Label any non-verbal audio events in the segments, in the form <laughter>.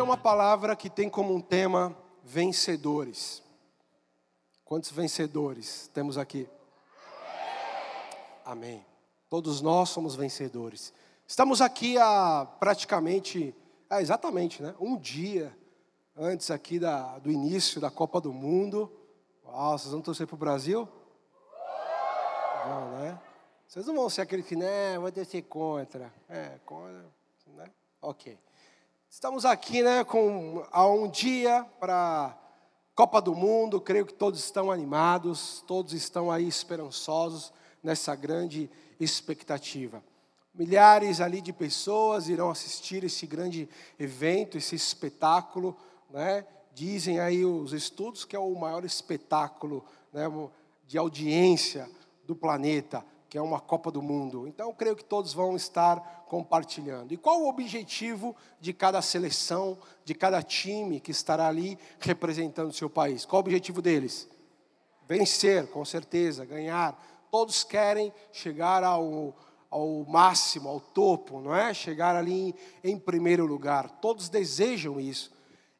ter uma palavra que tem como um tema vencedores. Quantos vencedores temos aqui? Amém. Todos nós somos vencedores. Estamos aqui há praticamente, é, exatamente, né? Um dia antes aqui da, do início da Copa do Mundo. Uau, vocês vão torcer para o Brasil? Não, né? Vocês não vão ser aquele que, né, vai descer contra. É, contra, né? Ok. Estamos aqui, né, com há um dia para Copa do Mundo. Creio que todos estão animados, todos estão aí esperançosos nessa grande expectativa. Milhares ali de pessoas irão assistir esse grande evento, esse espetáculo, né? Dizem aí os estudos que é o maior espetáculo né, de audiência do planeta que é uma Copa do Mundo. Então, creio que todos vão estar compartilhando. E qual o objetivo de cada seleção, de cada time que estará ali representando o seu país? Qual o objetivo deles? Vencer, com certeza, ganhar. Todos querem chegar ao, ao máximo, ao topo, não é? Chegar ali em, em primeiro lugar. Todos desejam isso.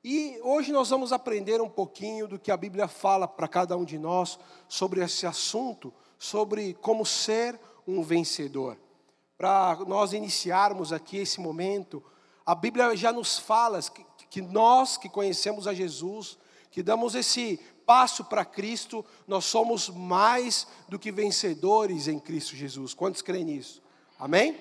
E hoje nós vamos aprender um pouquinho do que a Bíblia fala para cada um de nós sobre esse assunto sobre como ser um vencedor. Para nós iniciarmos aqui esse momento, a Bíblia já nos fala que, que nós que conhecemos a Jesus, que damos esse passo para Cristo, nós somos mais do que vencedores em Cristo Jesus. Quantos creem nisso? Amém?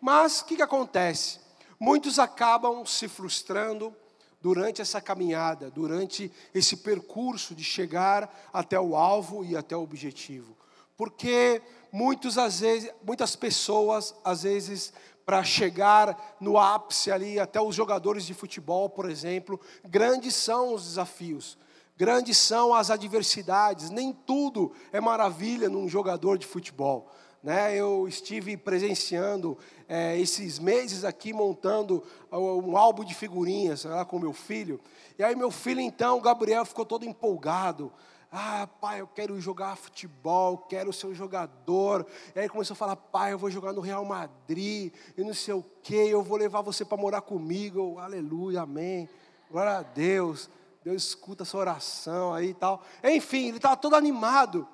Mas o que, que acontece? Muitos acabam se frustrando durante essa caminhada, durante esse percurso de chegar até o alvo e até o objetivo. Porque muitos, às vezes, muitas pessoas, às vezes, para chegar no ápice ali, até os jogadores de futebol, por exemplo, grandes são os desafios, grandes são as adversidades, nem tudo é maravilha num jogador de futebol. Né? Eu estive presenciando é, esses meses aqui montando um álbum de figurinhas lá com meu filho. E aí meu filho então, Gabriel, ficou todo empolgado. Ah, pai, eu quero jogar futebol, quero ser um jogador. E aí começou a falar, pai, eu vou jogar no Real Madrid, e não sei o quê, eu vou levar você para morar comigo. Eu, Aleluia, amém. Glória a Deus. Deus escuta essa oração aí e tal. Enfim, ele estava todo animado.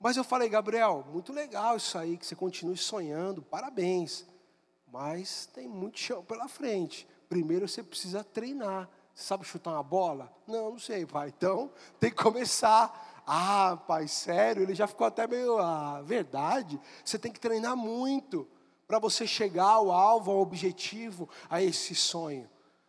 Mas eu falei, Gabriel, muito legal isso aí, que você continue sonhando, parabéns. Mas tem muito chão pela frente. Primeiro você precisa treinar. Sabe chutar uma bola? Não, não sei, pai. Então, tem que começar. Ah, pai, sério? Ele já ficou até meio. Ah, verdade. Você tem que treinar muito para você chegar ao alvo, ao objetivo, a esse sonho.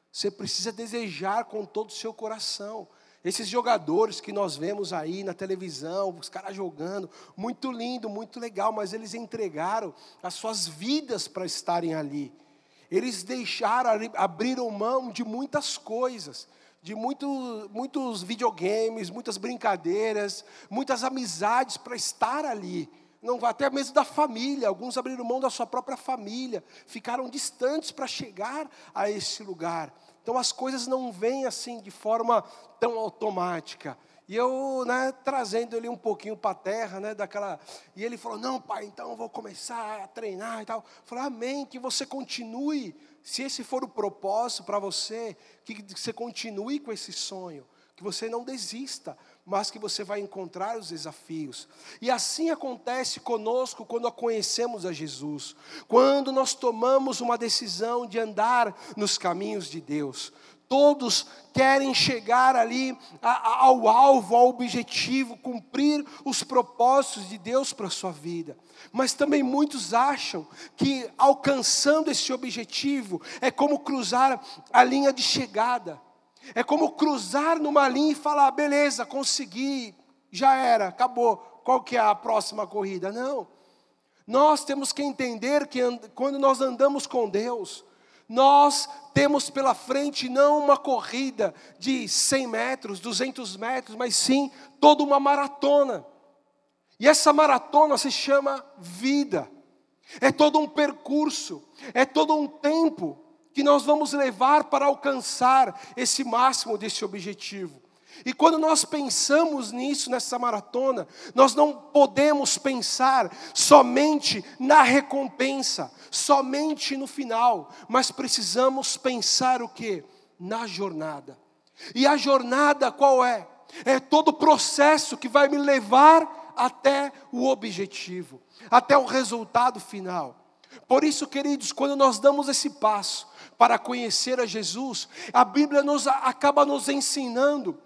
Você precisa desejar com todo o seu coração. Esses jogadores que nós vemos aí na televisão, os caras jogando, muito lindo, muito legal, mas eles entregaram as suas vidas para estarem ali. Eles deixaram, abriram mão de muitas coisas, de muito, muitos videogames, muitas brincadeiras, muitas amizades para estar ali. Não até mesmo da família, alguns abriram mão da sua própria família, ficaram distantes para chegar a esse lugar. Então as coisas não vêm assim de forma tão automática. E eu, né, trazendo ele um pouquinho para a terra, né, daquela. E ele falou: Não, pai, então eu vou começar a treinar e tal. Eu falei: Amém, que você continue. Se esse for o propósito para você, que você continue com esse sonho, que você não desista, mas que você vai encontrar os desafios. E assim acontece conosco quando conhecemos a Jesus, quando nós tomamos uma decisão de andar nos caminhos de Deus. Todos querem chegar ali ao alvo, ao objetivo, cumprir os propósitos de Deus para a sua vida. Mas também muitos acham que alcançando esse objetivo é como cruzar a linha de chegada. É como cruzar numa linha e falar: beleza, consegui, já era, acabou. Qual que é a próxima corrida? Não. Nós temos que entender que quando nós andamos com Deus, nós temos pela frente não uma corrida de 100 metros, 200 metros, mas sim toda uma maratona. E essa maratona se chama vida. É todo um percurso, é todo um tempo que nós vamos levar para alcançar esse máximo desse objetivo. E quando nós pensamos nisso, nessa maratona, nós não podemos pensar somente na recompensa, somente no final, mas precisamos pensar o que? na jornada. E a jornada qual é? É todo o processo que vai me levar até o objetivo, até o resultado final. Por isso, queridos, quando nós damos esse passo para conhecer a Jesus, a Bíblia nos acaba nos ensinando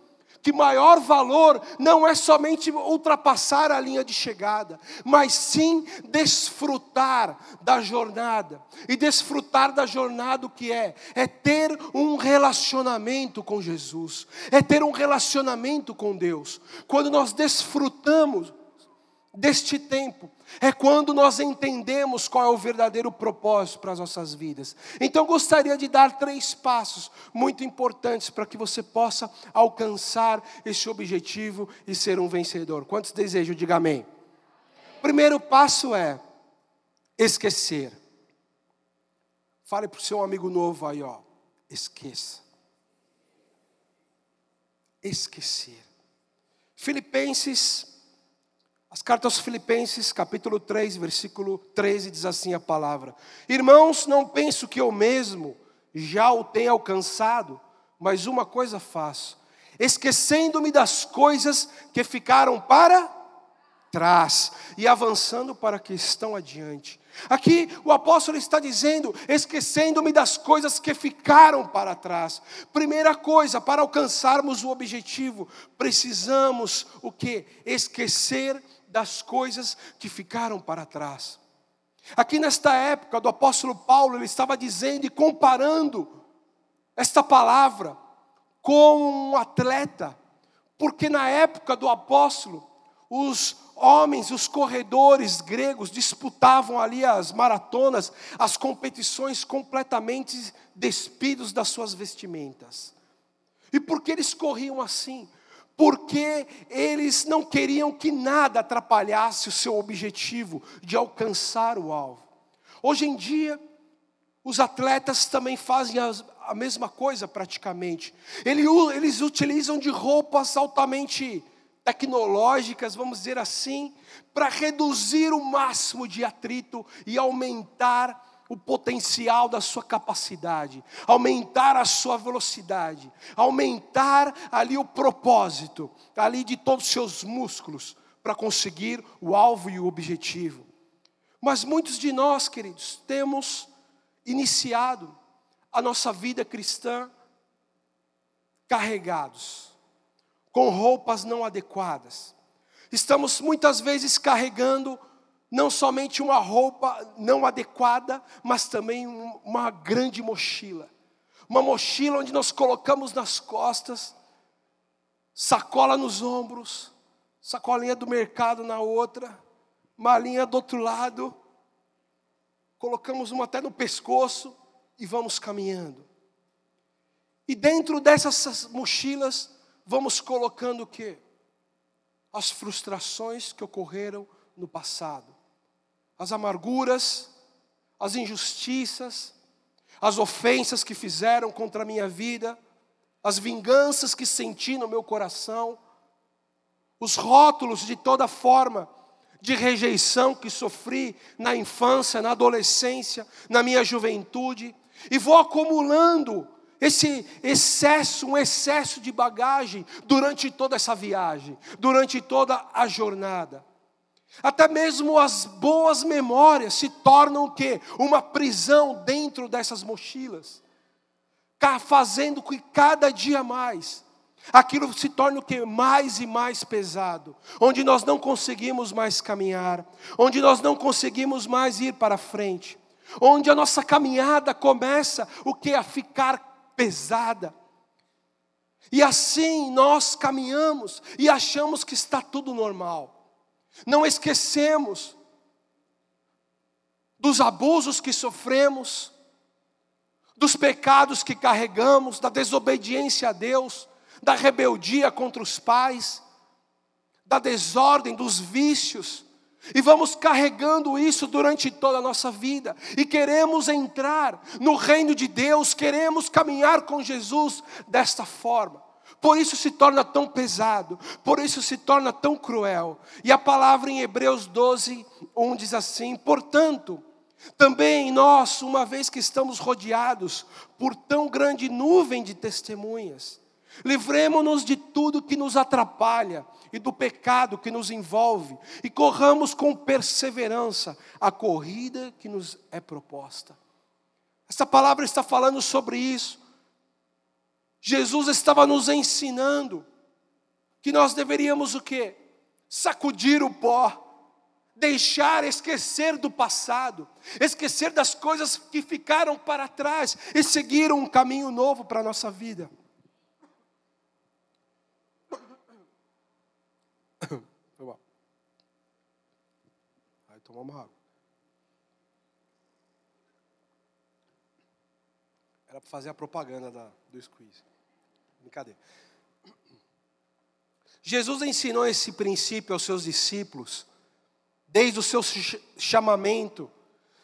que maior valor não é somente ultrapassar a linha de chegada, mas sim desfrutar da jornada. E desfrutar da jornada o que é? É ter um relacionamento com Jesus, é ter um relacionamento com Deus. Quando nós desfrutamos deste tempo, é quando nós entendemos qual é o verdadeiro propósito para as nossas vidas. Então, gostaria de dar três passos muito importantes para que você possa alcançar esse objetivo e ser um vencedor. Quantos desejam? Diga amém. Primeiro passo é esquecer. Fale para o seu amigo novo aí, ó. Esqueça. Esquecer. Filipenses as cartas aos Filipenses, capítulo 3, versículo 13, diz assim a palavra: Irmãos, não penso que eu mesmo já o tenha alcançado, mas uma coisa faço, esquecendo-me das coisas que ficaram para trás e avançando para que estão adiante. Aqui o apóstolo está dizendo, esquecendo-me das coisas que ficaram para trás. Primeira coisa, para alcançarmos o objetivo, precisamos o que? Esquecer das coisas que ficaram para trás. Aqui nesta época do apóstolo Paulo, ele estava dizendo e comparando esta palavra com um atleta, porque na época do apóstolo, os homens, os corredores gregos disputavam ali as maratonas, as competições completamente despidos das suas vestimentas. E por que eles corriam assim? Porque eles não queriam que nada atrapalhasse o seu objetivo de alcançar o alvo. Hoje em dia, os atletas também fazem a, mesma coisa praticamente. Eles utilizam de roupas altamente tecnológicas, vamos dizer assim, para reduzir o máximo de atrito e aumentar o potencial da sua capacidade, aumentar a sua velocidade, aumentar ali o propósito, ali de todos os seus músculos, para conseguir o alvo e o objetivo. Mas muitos de nós, queridos, temos iniciado a nossa vida cristã carregados, com roupas não adequadas. Estamos muitas vezes carregando não somente uma roupa não adequada, mas também uma grande mochila. Uma mochila onde nós colocamos nas costas, sacola nos ombros, sacolinha do mercado na outra, malinha do outro lado, colocamos uma até no pescoço e vamos caminhando. E dentro dessas mochilas, vamos colocando o quê? As frustrações que ocorreram no passado as amarguras, as injustiças, as ofensas que fizeram contra a minha vida, as vinganças que senti no meu coração, os rótulos de toda forma de rejeição que sofri na infância, na adolescência, na minha juventude, e vou acumulando esse excesso, um excesso de bagagem durante toda essa viagem, durante toda a jornada. Até mesmo as boas memórias se tornam o quê? Uma prisão dentro dessas mochilas. Fazendo que cada dia mais aquilo se torne o que mais e mais pesado, onde nós não conseguimos mais caminhar, onde nós não conseguimos mais ir para frente, onde a nossa caminhada começa o que a ficar pesada. E assim nós caminhamos e achamos que está tudo normal. Não esquecemos dos abusos que sofremos, dos pecados que carregamos, da desobediência a Deus, da rebeldia contra os pais, da desordem, dos vícios, e vamos carregando isso durante toda a nossa vida, e queremos entrar no reino de Deus, queremos caminhar com Jesus desta forma. Por isso se torna tão pesado, por isso se torna tão cruel. E a palavra em Hebreus 12, 1 diz assim: Portanto, Também nós, uma vez que estamos rodeados por tão grande nuvem de testemunhas, livremos-nos de tudo que nos atrapalha e do pecado que nos envolve, e corramos com perseverança a corrida que nos é proposta. Essa palavra está falando sobre isso. Jesus estava nos ensinando que nós deveríamos o quê? Sacudir o pó, deixar esquecer do passado, esquecer das coisas que ficaram para trás e seguir um caminho novo para a nossa vida. <coughs> Vai tomar uma água. Era para fazer a propaganda da, do squeeze. Brincadeira. Jesus ensinou esse princípio aos seus discípulos desde o seu chamamento.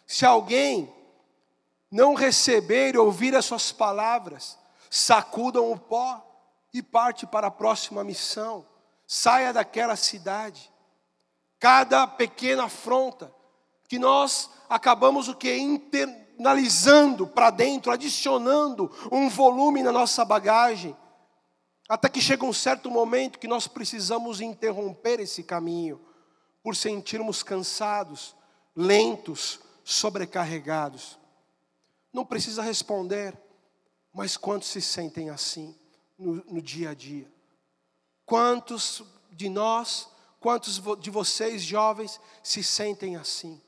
Se alguém não receber e ouvir as suas palavras, sacudam o pó e parte para a próxima missão. Saia daquela cidade. Cada pequena afronta que nós acabamos o que internalizando para dentro, adicionando um volume na nossa bagagem, até que chega um certo momento que nós precisamos interromper esse caminho por sentirmos cansados, lentos, sobrecarregados. Não precisa responder, mas quantos se sentem assim no, no dia a dia? Quantos de nós, quantos de vocês jovens se sentem assim?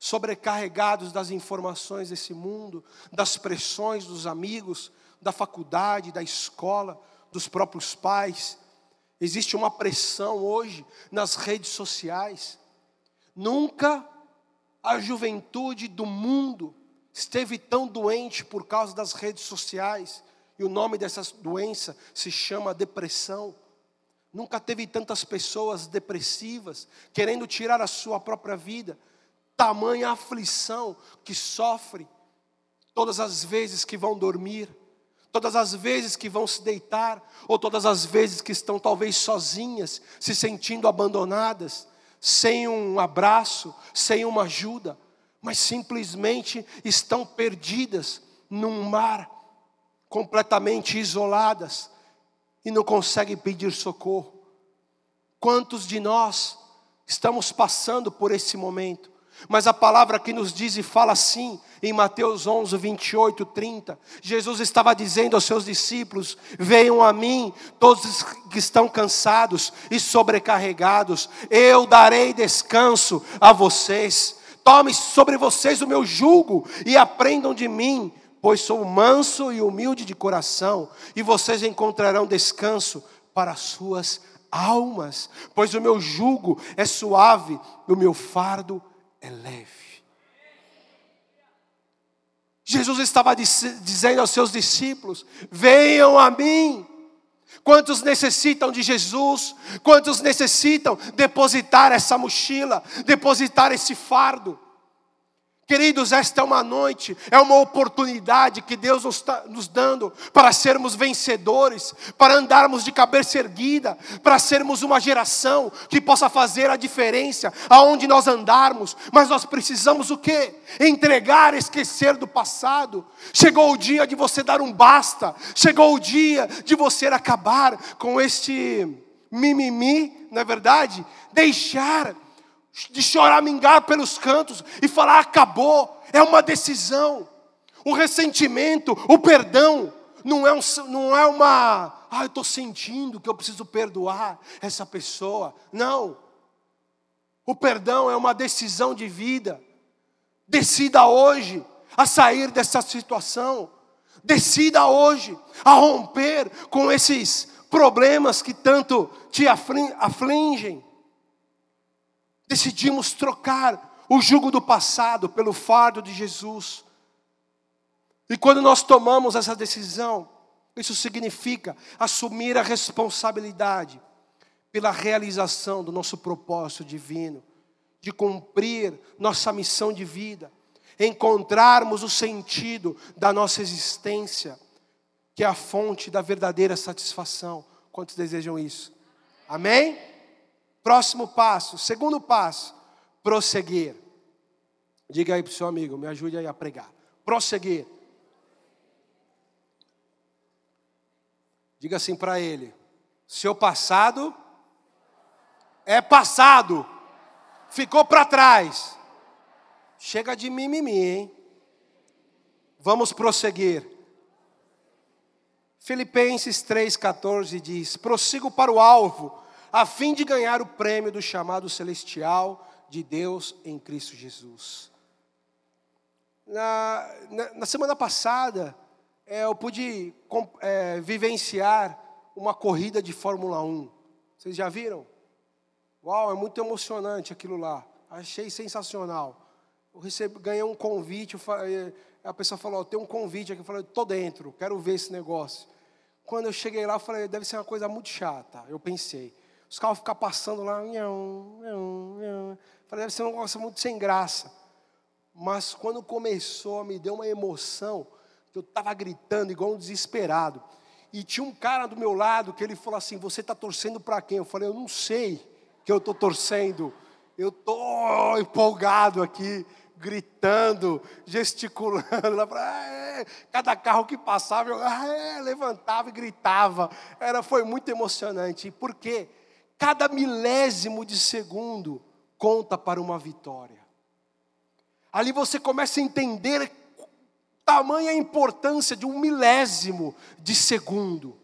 Sobrecarregados das informações desse mundo, das pressões dos amigos, da faculdade, da escola, dos próprios pais, Existe uma pressão hoje nas redes sociais. Nunca a juventude do mundo esteve tão doente por causa das redes sociais. E o nome dessa doença se chama depressão. Nunca teve tantas pessoas depressivas, querendo tirar a sua própria vida. Tamanha aflição que sofre todas as vezes que vão dormir todas as vezes que vão se deitar, ou todas as vezes que estão talvez sozinhas, se sentindo abandonadas, sem um abraço, sem uma ajuda, mas simplesmente estão perdidas num mar, completamente isoladas, e não conseguem pedir socorro. Quantos de nós estamos passando por esse momento? Mas a palavra que nos diz e fala assim, em Mateus 11, 28, 30, Jesus estava dizendo aos seus discípulos: Venham a mim, todos que estão cansados e sobrecarregados, eu darei descanso a vocês. Tome sobre vocês o meu jugo e aprendam de mim, pois sou manso e humilde de coração, e vocês encontrarão descanso para as suas almas, pois o meu jugo é suave e o meu fardo é leve. Jesus estava dizendo aos seus discípulos: venham a mim. Quantos necessitam de Jesus? Quantos necessitam depositar essa mochila, depositar esse fardo? Queridos, esta é uma noite, é uma oportunidade que Deus nos está nos dando para sermos vencedores, para andarmos de cabeça erguida, para sermos uma geração que possa fazer a diferença aonde nós andarmos. Mas nós precisamos o quê? Entregar, esquecer do passado. Chegou o dia de você dar um basta, chegou o dia de você acabar com este mimimi, não é verdade? Deixar de choramingar pelos cantos e falar acabou, é uma decisão. O ressentimento, o perdão, não é, um, não é uma, ah, eu estou sentindo que eu preciso perdoar essa pessoa. Não. O perdão é uma decisão de vida. Decida hoje a sair dessa situação. Decida hoje a romper com esses problemas que tanto te afligem decidimos trocar o jugo do passado pelo fardo de Jesus. E quando nós tomamos essa decisão, isso significa assumir a responsabilidade pela realização do nosso propósito divino, de cumprir nossa missão de vida, encontrarmos o sentido da nossa existência, que é a fonte da verdadeira satisfação. Quantos desejam isso? Amém? Próximo passo, segundo passo, prosseguir. Diga aí para o seu amigo, me ajude aí a pregar. Prosseguir. Diga assim para ele: seu passado é passado, ficou para trás. Chega de mimimi, hein? Vamos prosseguir. Filipenses 3,14 diz: prossigo para o alvo, a fim de ganhar o prêmio do chamado celestial de Deus em Cristo Jesus. Na, na, na semana passada, é, eu pude é, vivenciar uma corrida de Fórmula 1. Vocês já viram? Uau, é muito emocionante aquilo lá. Achei sensacional. Eu recebi, ganhei um convite, falei, a pessoa falou, tem um convite aqui, eu falei, estou dentro, quero ver esse negócio. Quando eu cheguei lá, eu falei, deve ser uma coisa muito chata. Eu pensei, os carros ficam passando lá, nhão, nhão, nhão. falei, deve ser um negócio muito sem graça. Mas quando começou, me deu uma emoção, eu estava gritando igual um desesperado. E tinha um cara do meu lado que ele falou assim: Você está torcendo para quem? Eu falei: Eu não sei que eu estou torcendo. Eu estou empolgado aqui, gritando, gesticulando. Cada carro que passava, eu levantava e gritava. Era, foi muito emocionante. Porque cada milésimo de segundo conta para uma vitória. Ali você começa a entender tamanha importância de um milésimo de segundo.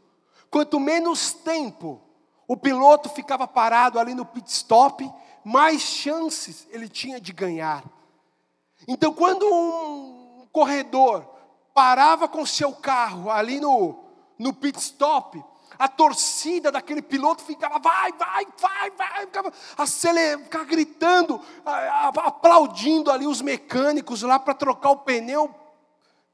Quanto menos tempo o piloto ficava parado ali no pit stop, mais chances ele tinha de ganhar. Então, quando um corredor parava com seu carro ali no, no pit stop, a torcida daquele piloto ficava, vai, vai, vai, vai, ficava, aceler, ficava gritando, aplaudindo ali os mecânicos lá para trocar o pneu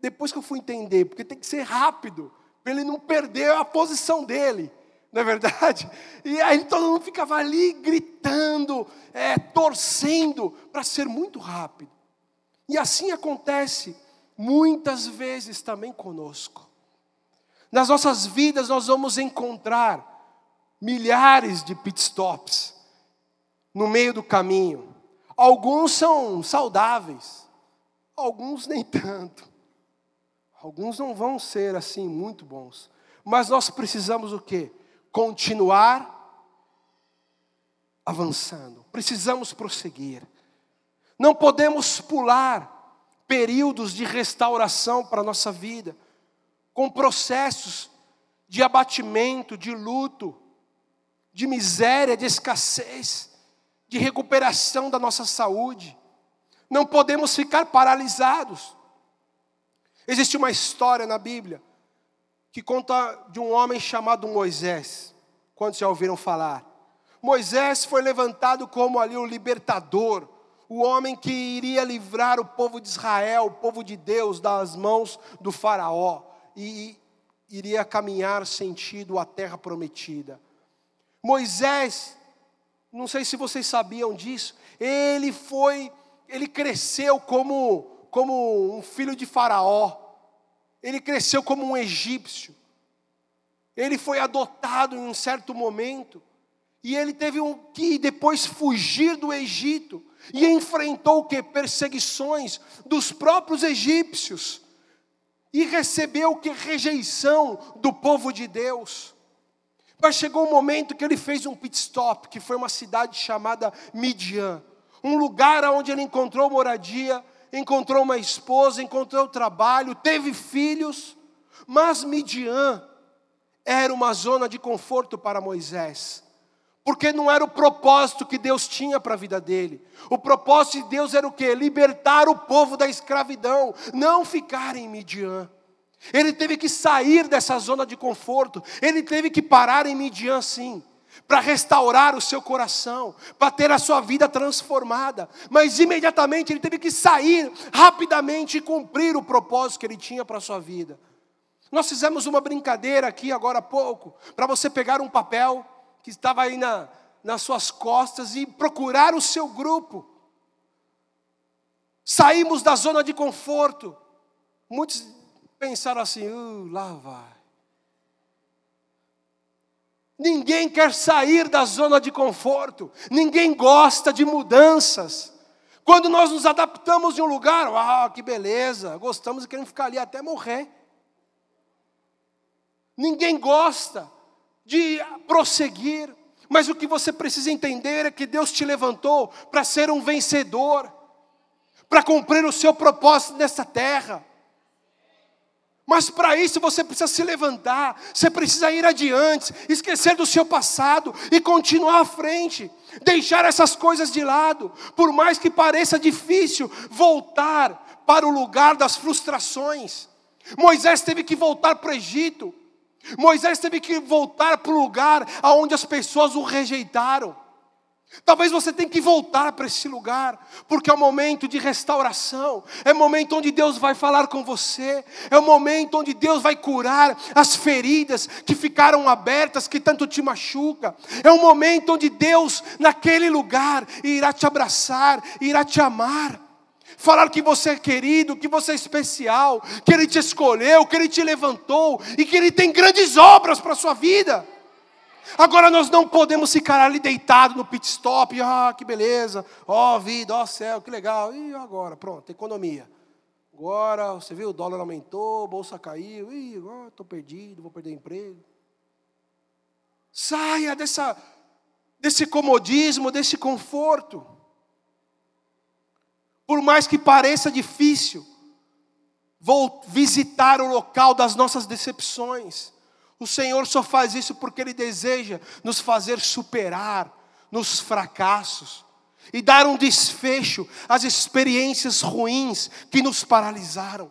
depois que eu fui entender, porque tem que ser rápido, para ele não perder a posição dele, não é verdade? E aí todo mundo ficava ali gritando, é, torcendo, para ser muito rápido. E assim acontece muitas vezes também conosco. Nas nossas vidas nós vamos encontrar milhares de pitstops no meio do caminho. Alguns são saudáveis, alguns nem tanto. Alguns não vão ser assim muito bons. Mas nós precisamos o quê? Continuar avançando. Precisamos prosseguir. Não podemos pular períodos de restauração para a nossa vida, com processos de abatimento, de luto, de miséria, de escassez, de recuperação da nossa saúde. Não podemos ficar paralisados. Existe uma história na Bíblia que conta de um homem chamado Moisés. Quantos já ouviram falar? Moisés foi levantado como ali o libertador, o homem que iria livrar o povo de Israel, o povo de Deus, das mãos do Faraó e iria caminhar sentido à terra prometida. Moisés, não sei se vocês sabiam disso, ele foi, ele cresceu como como um filho de Faraó, ele cresceu como um egípcio, ele foi adotado em um certo momento, e ele teve um, que depois fugir do Egito, e enfrentou o que? Perseguições dos próprios egípcios, e recebeu que? Rejeição do povo de Deus. Mas chegou um momento que ele fez um pit stop, que foi uma cidade chamada Midian, um lugar onde ele encontrou moradia, encontrou uma esposa, encontrou trabalho, teve filhos, mas Midian era uma zona de conforto para Moisés, porque não era o propósito que Deus tinha para a vida dele. O propósito de Deus era o que? Libertar o povo da escravidão, não ficar em Midian. Ele teve que sair dessa zona de conforto, ele teve que parar em Midian sim para restaurar o seu coração, para ter a sua vida transformada. Mas imediatamente ele teve que sair rapidamente e cumprir o propósito que ele tinha para a sua vida. Nós fizemos uma brincadeira aqui agora há pouco, para você pegar um papel que estava aí na, nas suas costas e procurar o seu grupo. Saímos da zona de conforto. Muitos pensaram assim: uh, lá vai. Ninguém quer sair da zona de conforto, ninguém gosta de mudanças. Quando nós nos adaptamos em um lugar, ah, que beleza, gostamos e queremos ficar ali até morrer. Ninguém gosta de prosseguir, mas o que você precisa entender é que Deus te levantou para ser um vencedor, para cumprir o seu propósito nessa terra. Mas para isso você precisa se levantar, você precisa ir adiante, esquecer do seu passado e continuar à frente, deixar essas coisas de lado, por mais que pareça difícil voltar para o lugar das frustrações. Moisés teve que voltar para o Egito, Moisés teve que voltar para o lugar onde as pessoas o rejeitaram. Talvez você tenha que voltar para esse lugar, porque é o momento de restauração, é o momento onde Deus vai falar com você, é o momento onde Deus vai curar as feridas que ficaram abertas, que tanto te machuca, é o momento onde Deus, naquele lugar, irá te abraçar, irá te amar, falar que você é querido, que você é especial, que Ele te escolheu, que Ele te levantou e que Ele tem grandes obras para a sua vida. Agora nós não podemos ficar ali deitado no pit stop, ah, que beleza, ó oh, vida, ó oh, céu, que legal. E agora, pronto, economia. Agora, você viu, o dólar aumentou, a bolsa caiu, ih, agora estou perdido, vou perder emprego. Saia dessa, desse comodismo, desse conforto. Por mais que pareça difícil, vou visitar o local das nossas decepções o Senhor só faz isso porque Ele deseja nos fazer superar nos fracassos e dar um desfecho às experiências ruins que nos paralisaram.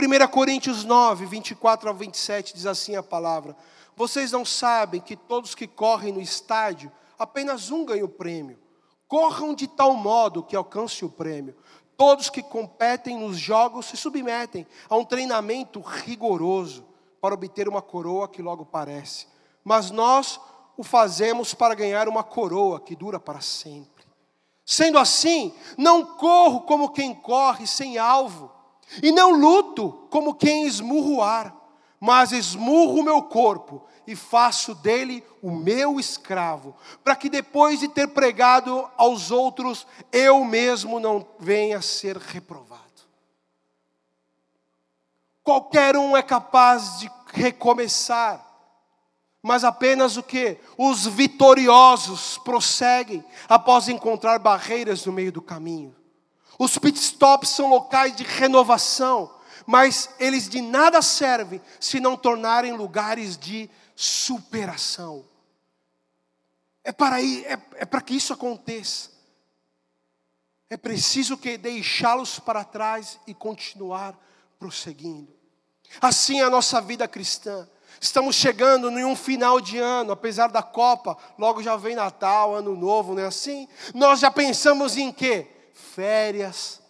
1 Coríntios 9, 24 ao 27 diz assim a palavra: Vocês não sabem que todos que correm no estádio, apenas um ganha o prêmio. Corram de tal modo que alcance o prêmio. Todos que competem nos jogos se submetem a um treinamento rigoroso para obter uma coroa que logo parece, mas nós o fazemos para ganhar uma coroa que dura para sempre. Sendo assim, não corro como quem corre sem alvo, e não luto como quem esmurra o ar, mas esmurro o meu corpo e faço dele o meu escravo, para que depois de ter pregado aos outros, eu mesmo não venha a ser reprovado. Qualquer um é capaz de recomeçar, mas apenas o que? Os vitoriosos prosseguem após encontrar barreiras no meio do caminho. Os pit stops são locais de renovação, mas eles de nada servem se não tornarem lugares de superação. É para, é, é para que isso aconteça. É preciso que deixá-los para trás e continuar prosseguindo. Assim é a nossa vida cristã. Estamos chegando em um final de ano, apesar da Copa, logo já vem Natal, Ano Novo, não é assim? Nós já pensamos em quê? Férias,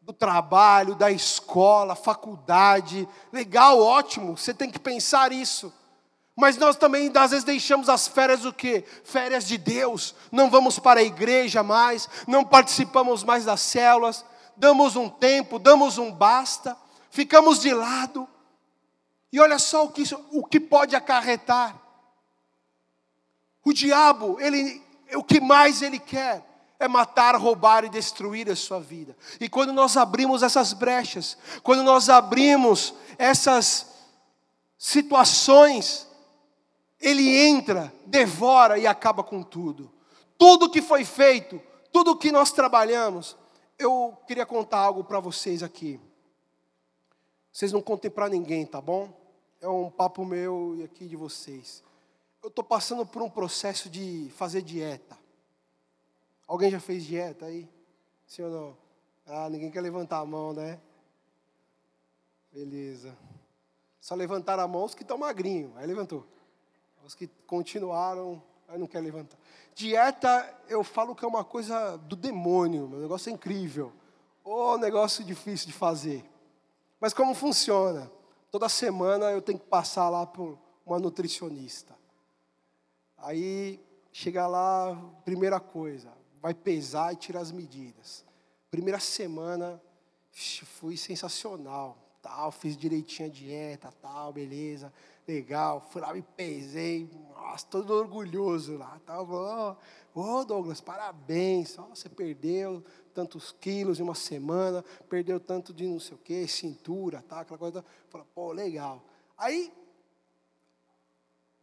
do trabalho, da escola, faculdade. Legal, ótimo, você tem que pensar isso. Mas nós também, às vezes, deixamos as férias o quê? Férias de Deus. Não vamos para a igreja mais, não participamos mais das células, damos um tempo, damos um basta, ficamos de lado. E olha só o que, isso, o que pode acarretar. O diabo, ele, o que mais ele quer é matar, roubar e destruir a sua vida. E quando nós abrimos essas brechas, quando nós abrimos essas situações, ele entra, devora e acaba com tudo. Tudo que foi feito, tudo que nós trabalhamos. Eu queria contar algo para vocês aqui. Vocês não contem para ninguém, tá bom? É um papo meu e aqui de vocês. Eu estou passando por um processo de fazer dieta. Alguém já fez dieta aí? Sim ou não? Ah, ninguém quer levantar a mão, né? Beleza. Só levantaram a mão os que estão magrinhos. Aí levantou. Os que continuaram, aí não quer levantar. Dieta, eu falo que é uma coisa do demônio. O negócio é incrível. Ou negócio difícil de fazer. Mas como funciona? Toda semana eu tenho que passar lá por uma nutricionista. Aí chega lá, primeira coisa, vai pesar e tirar as medidas. Primeira semana, fui sensacional, tal, fiz direitinho a dieta, tal, beleza. Legal. Fui lá, me pesei, nossa, todo orgulhoso lá. Tava, ô oh, Douglas, parabéns, oh, você perdeu tantos quilos em uma semana, perdeu tanto de não sei o que, cintura, tá, aquela coisa. Falei, pô, legal. Aí,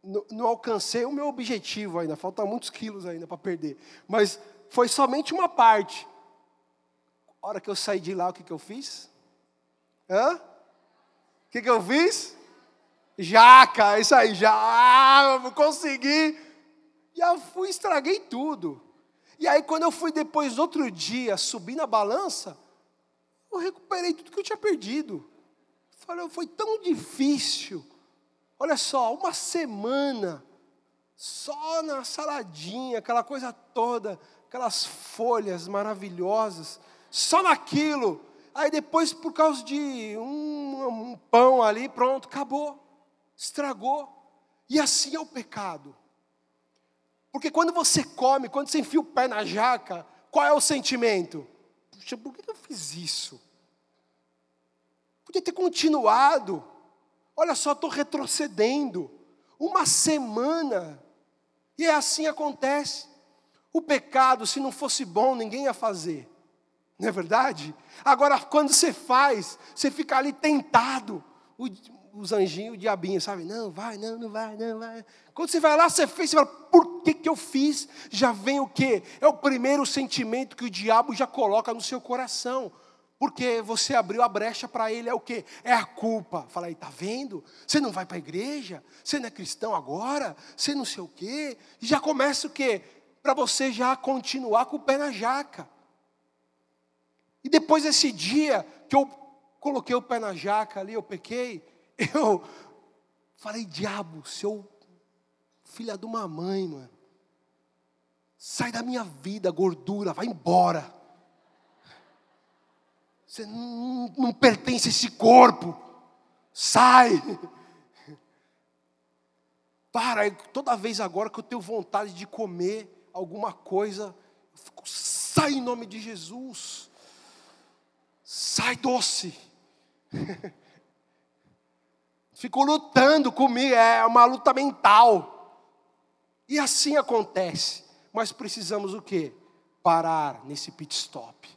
não, não alcancei o meu objetivo ainda, faltam muitos quilos ainda para perder. Mas foi somente uma parte. A hora que eu saí de lá, o que, que eu fiz? Hã? O que, que eu fiz? Jaca, isso aí, já, consegui. Já fui, estraguei tudo. E aí, quando eu fui depois, outro dia, subir na balança, eu recuperei tudo que eu tinha perdido. Falei, foi tão difícil. Olha só, uma semana, só na saladinha, aquela coisa toda, aquelas folhas maravilhosas, só naquilo. Aí depois, por causa de um, um pão ali, pronto, acabou estragou. E assim é o pecado. Porque quando você come, quando você enfia o pé na jaca, qual é o sentimento? Puxa, por que eu fiz isso? Podia ter continuado. Olha só, estou retrocedendo. Uma semana. E é assim acontece. O pecado, se não fosse bom, ninguém ia fazer. Não é verdade? Agora, quando você faz, você fica ali tentado. Os anjinhos, o diabinho, sabe? Não, vai, não, não vai, não vai. Quando você vai lá, você fez, você fala, por que, que eu fiz? Já vem o quê? É o primeiro sentimento que o diabo já coloca no seu coração. Porque você abriu a brecha para ele, é o quê? É a culpa. Fala aí, tá vendo? Você não vai para a igreja? Você não é cristão agora? Você não sei o quê? E já começa o quê? Para você já continuar com o pé na jaca. E depois desse dia que eu coloquei o pé na jaca ali, eu pequei, eu falei, diabo, seu filha de uma mãe, mano. Sai da minha vida, gordura, vai embora. Você não, não pertence a esse corpo. Sai. Para, toda vez agora que eu tenho vontade de comer alguma coisa, eu fico, sai em nome de Jesus. Sai doce. <laughs> Fico lutando comigo, é uma luta mental. E assim acontece. Mas precisamos o quê? Parar nesse pit stop.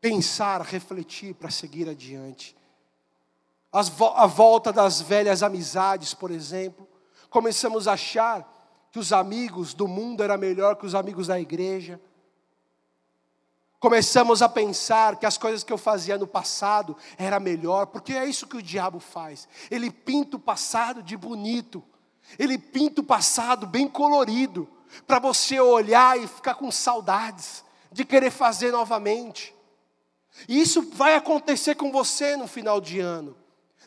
Pensar, refletir para seguir adiante. As, a volta das velhas amizades, por exemplo. Começamos a achar que os amigos do mundo eram melhor que os amigos da igreja. Começamos a pensar que as coisas que eu fazia no passado era melhor, porque é isso que o diabo faz. Ele pinta o passado de bonito. Ele pinta o passado bem colorido, para você olhar e ficar com saudades de querer fazer novamente. E isso vai acontecer com você no final de ano,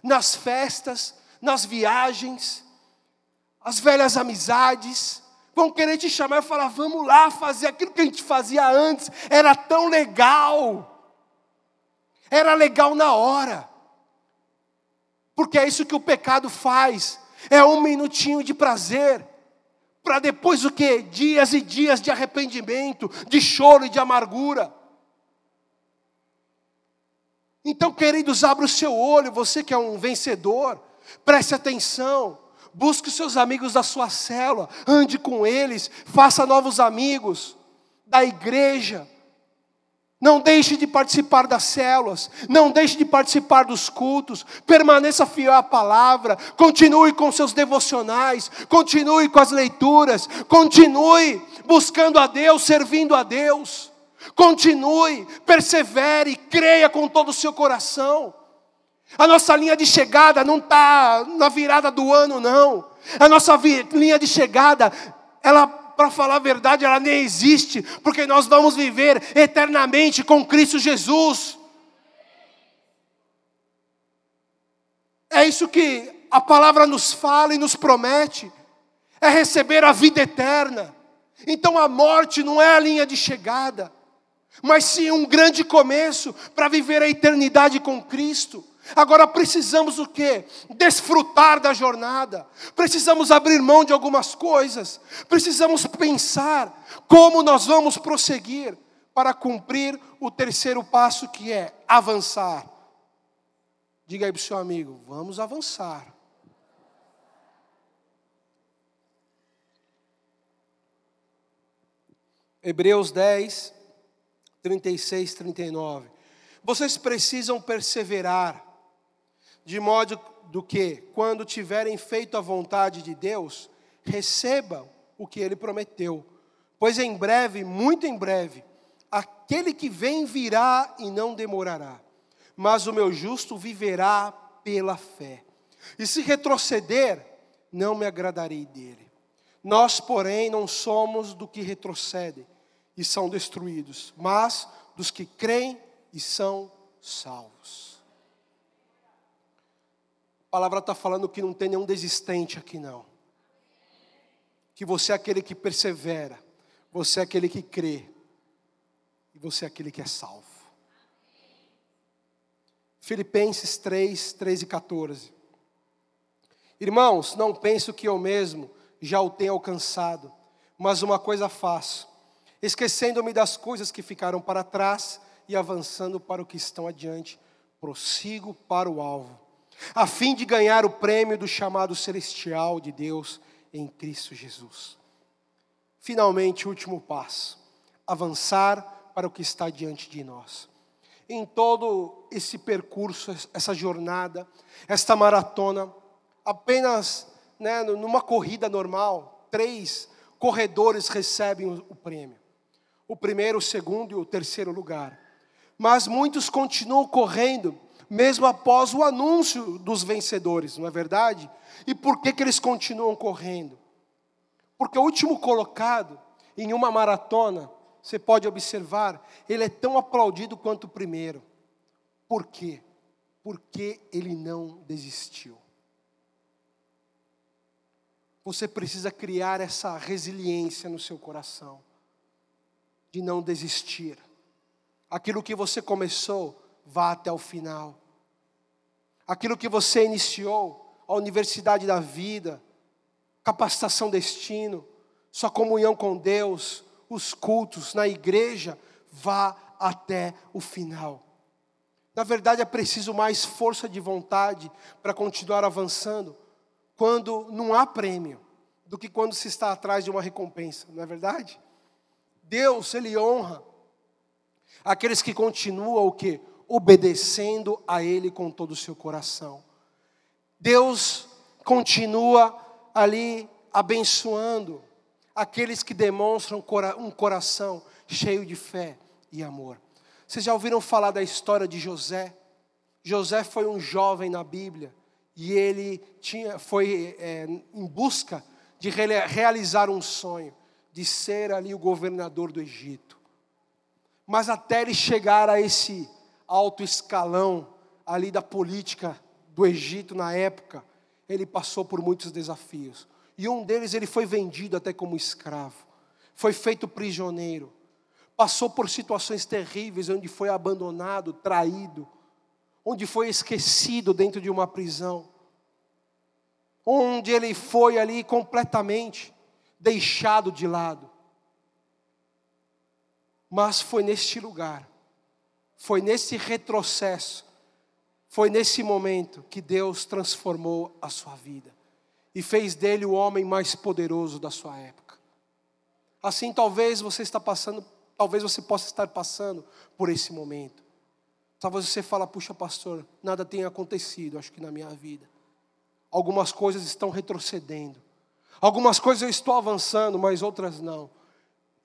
nas festas, nas viagens, as velhas amizades, vão querer te chamar e falar: vamos lá fazer aquilo que a gente fazia antes, era tão legal, era legal na hora, porque é isso que o pecado faz, é um minutinho de prazer, para depois o que? Dias e dias de arrependimento, de choro e de amargura. Então, queridos, abra o seu olho, você que é um vencedor, preste atenção. Busque os seus amigos da sua célula, ande com eles, faça novos amigos da igreja. Não deixe de participar das células, não deixe de participar dos cultos, permaneça fiel à palavra, continue com seus devocionais, continue com as leituras, continue buscando a Deus, servindo a Deus, continue, persevere, creia com todo o seu coração. A nossa linha de chegada não está na virada do ano, não. A nossa linha de chegada, ela, para falar a verdade, ela nem existe, porque nós vamos viver eternamente com Cristo Jesus. É isso que a palavra nos fala e nos promete, é receber a vida eterna. Então a morte não é a linha de chegada, mas sim um grande começo para viver a eternidade com Cristo. Agora precisamos o quê? Desfrutar da jornada. Precisamos abrir mão de algumas coisas. Precisamos pensar como nós vamos prosseguir para cumprir o terceiro passo que é avançar. Diga aí para o seu amigo, vamos avançar. Hebreus 10, 36, 39. Vocês precisam perseverar de modo do que, quando tiverem feito a vontade de Deus, recebam o que ele prometeu. Pois em breve, muito em breve, aquele que vem virá e não demorará. Mas o meu justo viverá pela fé. E se retroceder, não me agradarei dele. Nós, porém, não somos do que retrocedem e são destruídos, mas dos que creem e são salvos. A palavra está falando que não tem nenhum desistente aqui, não. Que você é aquele que persevera, você é aquele que crê, e você é aquele que é salvo. Filipenses 3, 13 e 14. Irmãos, não penso que eu mesmo já o tenha alcançado, mas uma coisa faço, esquecendo-me das coisas que ficaram para trás e avançando para o que estão adiante, prossigo para o alvo, a fim de ganhar o prêmio do chamado celestial de Deus em Cristo Jesus. Finalmente, último passo: avançar para o que está diante de nós. Em todo esse percurso, essa jornada, esta maratona, apenas né, numa corrida normal, três corredores recebem o prêmio. O primeiro, o segundo e o terceiro lugar. Mas muitos continuam correndo, mesmo após o anúncio dos vencedores, não é verdade? E por que, que eles continuam correndo? Porque o último colocado em uma maratona, você pode observar, ele é tão aplaudido quanto o primeiro. Por quê? Porque ele não desistiu. Você precisa criar essa resiliência no seu coração, de não desistir. Aquilo que você começou, vá até o final. Aquilo que você iniciou, a universidade da vida, capacitação destino, sua comunhão com Deus, os cultos na igreja, vá até o final. Na verdade, é preciso mais força de vontade para continuar avançando, quando não há prêmio do que quando se está atrás de uma recompensa, não é verdade? Deus, Ele honra aqueles que continuam o que? Obedecendo a Ele com todo o seu coração. Deus continua ali abençoando aqueles que demonstram um coração cheio de fé e amor. Vocês já ouviram falar da história de José? José foi um jovem na Bíblia e ele tinha, foi é, em busca de realizar um sonho, de ser ali o governador do Egito. Mas até ele chegar a esse alto escalão ali da política do Egito na época, ele passou por muitos desafios. E um deles ele foi vendido até como escravo, foi feito prisioneiro, passou por situações terríveis onde foi abandonado, traído, onde foi esquecido dentro de uma prisão, onde ele foi ali completamente deixado de lado. Mas foi neste lugar, foi nesse retrocesso, foi nesse momento que Deus transformou a sua vida e fez dele o homem mais poderoso da sua época. Assim, talvez você está passando, talvez você possa estar passando por esse momento. Talvez você fala, puxa pastor, nada tenha acontecido, acho que na minha vida. Algumas coisas estão retrocedendo. Algumas coisas eu estou avançando, mas outras não.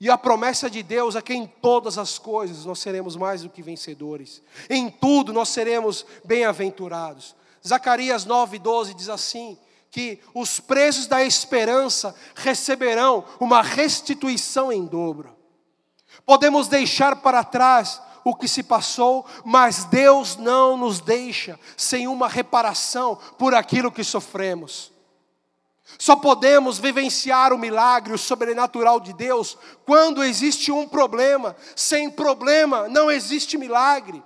E a promessa de Deus é que em todas as coisas nós seremos mais do que vencedores. Em tudo nós seremos bem-aventurados. Zacarias 9:12 diz assim: que os presos da esperança receberão uma restituição em dobro. Podemos deixar para trás o que se passou, mas Deus não nos deixa sem uma reparação por aquilo que sofremos. Só podemos vivenciar o milagre, o sobrenatural de Deus, quando existe um problema. Sem problema não existe milagre.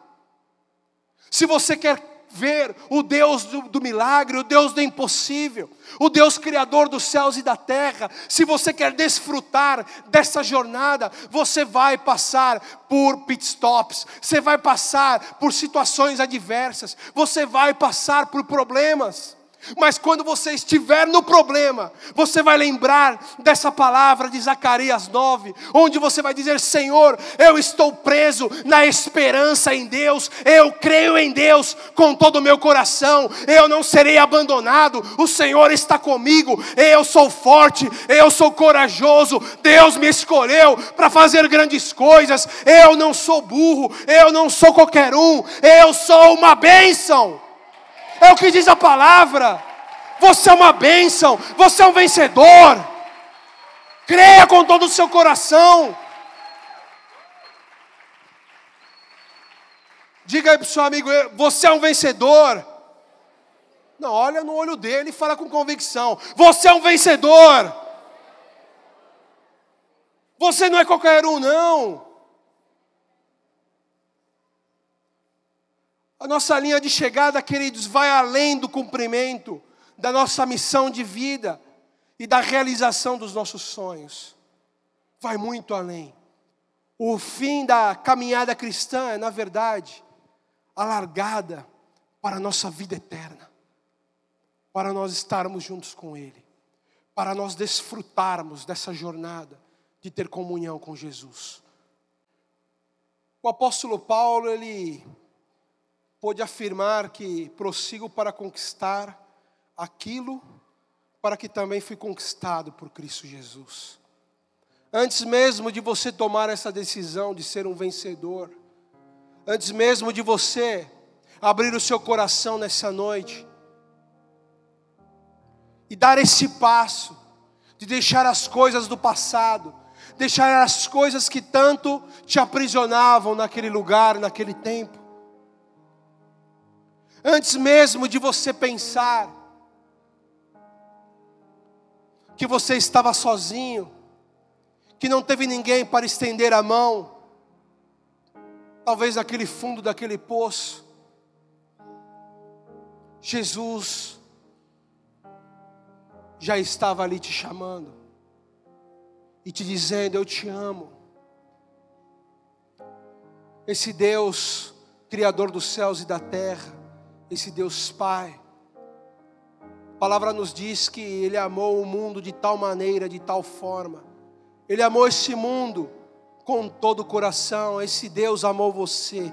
Se você quer ver o Deus do, do, milagre, o Deus do impossível, o Deus criador dos céus e da terra. Se você quer desfrutar dessa jornada, você vai passar por pit stops, você vai passar por situações adversas, você vai passar por problemas. Mas quando você estiver no problema, você vai lembrar dessa palavra de Zacarias 9, onde você vai dizer: Senhor, eu estou preso na esperança em Deus, eu creio em Deus com todo o meu coração, eu não serei abandonado, o Senhor está comigo, eu sou forte, eu sou corajoso, Deus me escolheu para fazer grandes coisas, eu não sou burro, eu não sou qualquer um, eu sou uma bênção. É o que diz a palavra. Você é uma bênção, você é um vencedor. Creia com todo o seu coração. Diga aí para o seu amigo: você é um vencedor. Não, olha no olho dele e fala com convicção: você é um vencedor. Você não é qualquer um, não. A nossa linha de chegada, queridos, vai além do cumprimento da nossa missão de vida e da realização dos nossos sonhos. Vai muito além. O fim da caminhada cristã é, na verdade, a largada para a nossa vida eterna, para nós estarmos juntos com Ele, para nós desfrutarmos dessa jornada de ter comunhão com Jesus. O apóstolo Paulo, ele pôde afirmar que prossigo para conquistar aquilo para que também fui conquistado por Cristo Jesus. Antes mesmo de você tomar essa decisão de ser um vencedor, antes mesmo de você abrir o seu coração nessa noite e dar esse passo de deixar as coisas do passado, deixar as coisas que tanto te aprisionavam naquele lugar, naquele tempo, Antes mesmo de você pensar que você estava sozinho, que não teve ninguém para estender a mão, talvez naquele fundo daquele poço, Jesus já estava ali te chamando e te dizendo: Eu te amo. Esse Deus, Criador dos céus e da terra, esse Deus Pai. A palavra nos diz que Ele amou o mundo de tal maneira, de tal forma. Ele amou esse mundo com todo o coração. Esse Deus amou você.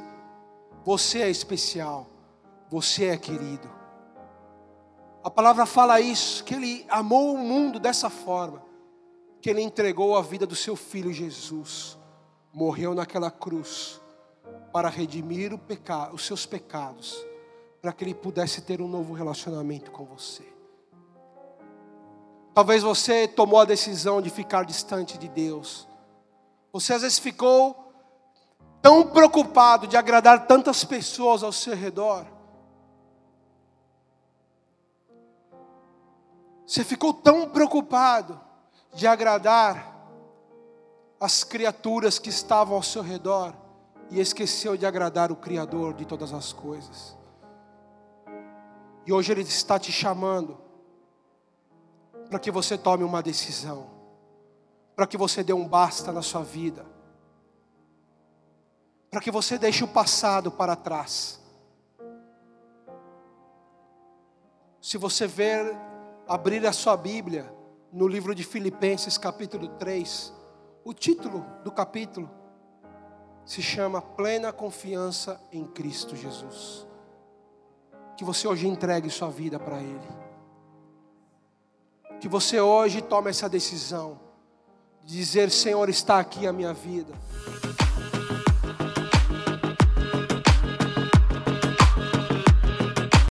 Você é especial. Você é querido. A palavra fala isso, que Ele amou o mundo dessa forma, que Ele entregou a vida do seu filho Jesus, morreu naquela cruz para redimir o pecado, os seus pecados para que ele pudesse ter um novo relacionamento com você. Talvez você tomou a decisão de ficar distante de Deus. Você às vezes ficou tão preocupado de agradar tantas pessoas ao seu redor. Você ficou tão preocupado de agradar as criaturas que estavam ao seu redor e esqueceu de agradar o Criador de todas as coisas. E hoje Ele está te chamando para que você tome uma decisão, para que você dê um basta na sua vida, para que você deixe o passado para trás. Se você ver, abrir a sua Bíblia no livro de Filipenses, capítulo 3, o título do capítulo se chama Plena Confiança em Cristo Jesus que você hoje entregue sua vida para Ele. Que você hoje tome essa decisão de dizer: Senhor, está aqui a minha vida.